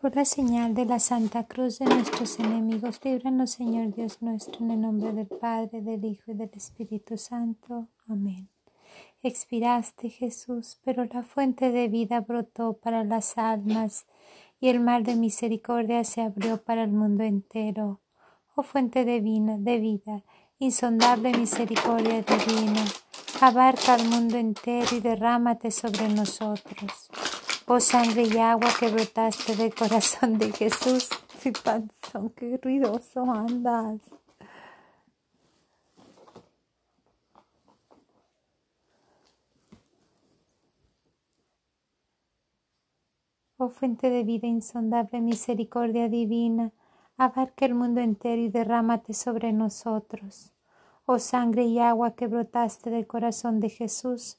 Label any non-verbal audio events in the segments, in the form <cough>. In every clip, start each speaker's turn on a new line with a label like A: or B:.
A: Por la señal de la Santa Cruz de nuestros enemigos, líbranos, Señor Dios nuestro, en el nombre del Padre, del Hijo y del Espíritu Santo. Amén. Expiraste, Jesús, pero la fuente de vida brotó para las almas, y el mar de misericordia se abrió para el mundo entero. Oh fuente divina, de vida, insondable misericordia divina, abarca al mundo entero y derrámate sobre nosotros. Oh sangre y agua que brotaste del corazón de Jesús, <laughs> mi panzón, qué ruidoso andas. Oh fuente de vida insondable, misericordia divina, abarca el mundo entero y derrámate sobre nosotros. Oh sangre y agua que brotaste del corazón de Jesús,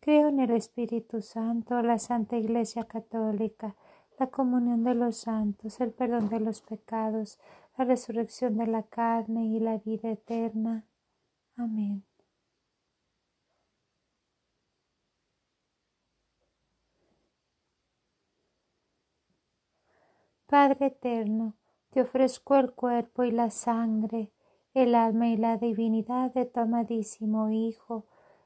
A: Creo en el Espíritu Santo, la Santa Iglesia Católica, la comunión de los santos, el perdón de los pecados, la resurrección de la carne y la vida eterna. Amén. Padre eterno, te ofrezco el cuerpo y la sangre, el alma y la divinidad de tu amadísimo Hijo,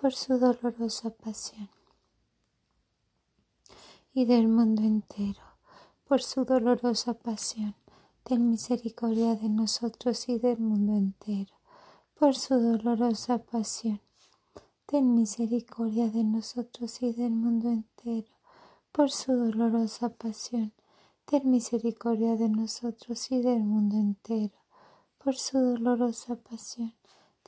A: Por su dolorosa pasión y del mundo entero. Por su dolorosa pasión, ten misericordia de nosotros y del mundo entero. Por su dolorosa pasión ten misericordia de nosotros y del mundo entero, por su dolorosa pasión. Ten misericordia de nosotros y del mundo entero, por su dolorosa pasión.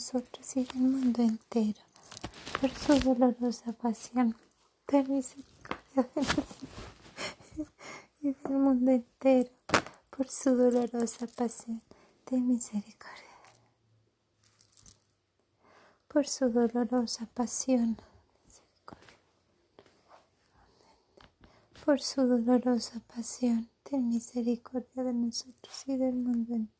A: Nosotros y del mundo entero. Por su dolorosa pasión, ten misericordia de nosotros y del mundo entero. Por su dolorosa pasión, ten misericordia. Por su dolorosa pasión, por su dolorosa pasión, ten misericordia de nosotros y del mundo entero.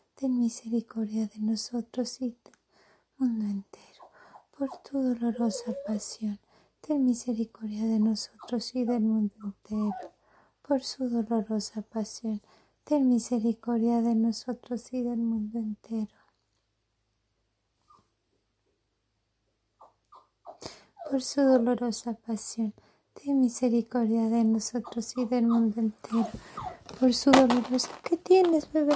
A: ten misericordia de nosotros y del mundo entero. Por tu dolorosa pasión, ten misericordia de nosotros y del mundo entero. Por su dolorosa pasión, ten misericordia de nosotros y del mundo entero. Por su dolorosa pasión, ten misericordia de nosotros y del mundo entero. Por su dolorosa, ¿qué tienes, bebé?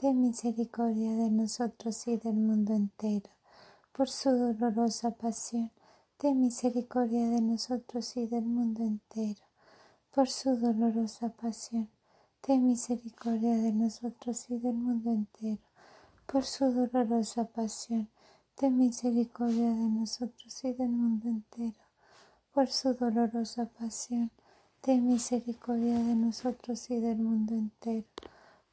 A: ten misericordia de nosotros y del mundo entero. Por su dolorosa pasión, ten misericordia de nosotros y del mundo entero por su dolorosa pasión. Ten misericordia de nosotros y del mundo entero. Por su dolorosa pasión. Ten misericordia de nosotros y del mundo entero. Por su dolorosa pasión. Ten misericordia de nosotros y del mundo entero.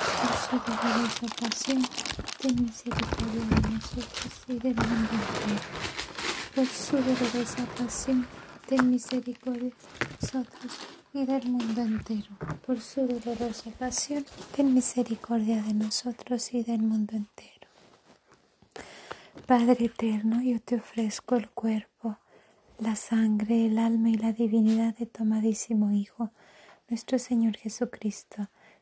A: Por su dolorosa pasión, ten misericordia de nosotros y del mundo entero. Por su dolorosa pasión, ten misericordia de nosotros y del mundo entero. Por su dolorosa pasión, ten misericordia de nosotros y del mundo entero. Padre eterno, yo te ofrezco el cuerpo, la sangre, el alma y la divinidad de tu amadísimo Hijo, nuestro Señor Jesucristo,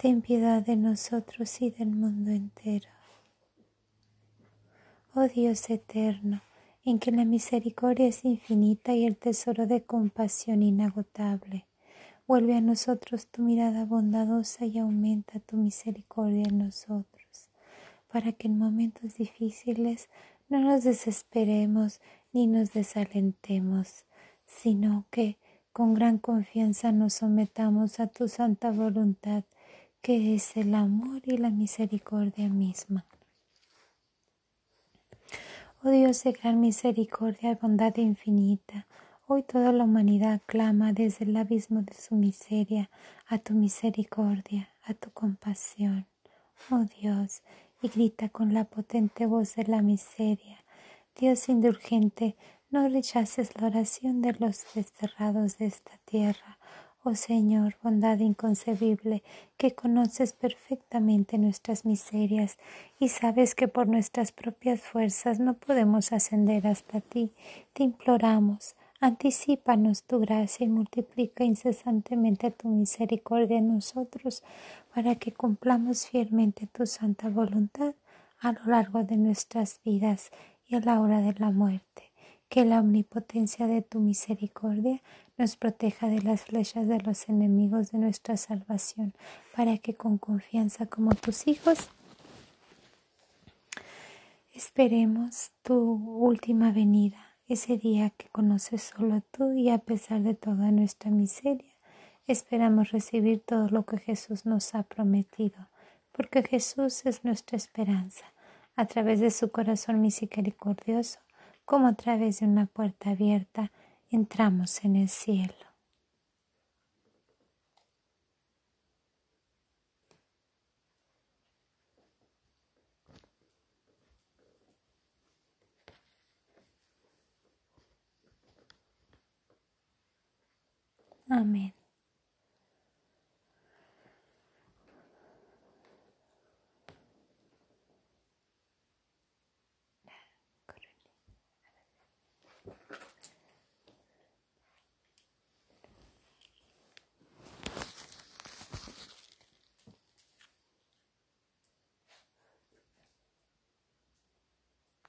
A: ten piedad de nosotros y del mundo entero. Oh Dios eterno, en que la misericordia es infinita y el tesoro de compasión inagotable. Vuelve a nosotros tu mirada bondadosa y aumenta tu misericordia en nosotros para que en momentos difíciles no nos desesperemos ni nos desalentemos, sino que con gran confianza nos sometamos a tu santa voluntad, que es el amor y la misericordia misma. Oh Dios de gran misericordia y bondad infinita, hoy toda la humanidad clama desde el abismo de su miseria a tu misericordia, a tu compasión. Oh Dios, y grita con la potente voz de la miseria. Dios indulgente, no rechaces la oración de los desterrados de esta tierra. Oh Señor, bondad inconcebible, que conoces perfectamente nuestras miserias y sabes que por nuestras propias fuerzas no podemos ascender hasta ti, te imploramos, Anticípanos tu gracia y multiplica incesantemente tu misericordia en nosotros para que cumplamos fielmente tu santa voluntad a lo largo de nuestras vidas y a la hora de la muerte. Que la omnipotencia de tu misericordia nos proteja de las flechas de los enemigos de nuestra salvación, para que con confianza como tus hijos esperemos tu última venida ese día que conoces solo tú y a pesar de toda nuestra miseria, esperamos recibir todo lo que Jesús nos ha prometido, porque Jesús es nuestra esperanza, a través de su corazón misericordioso, como a través de una puerta abierta, entramos en el cielo. Amén.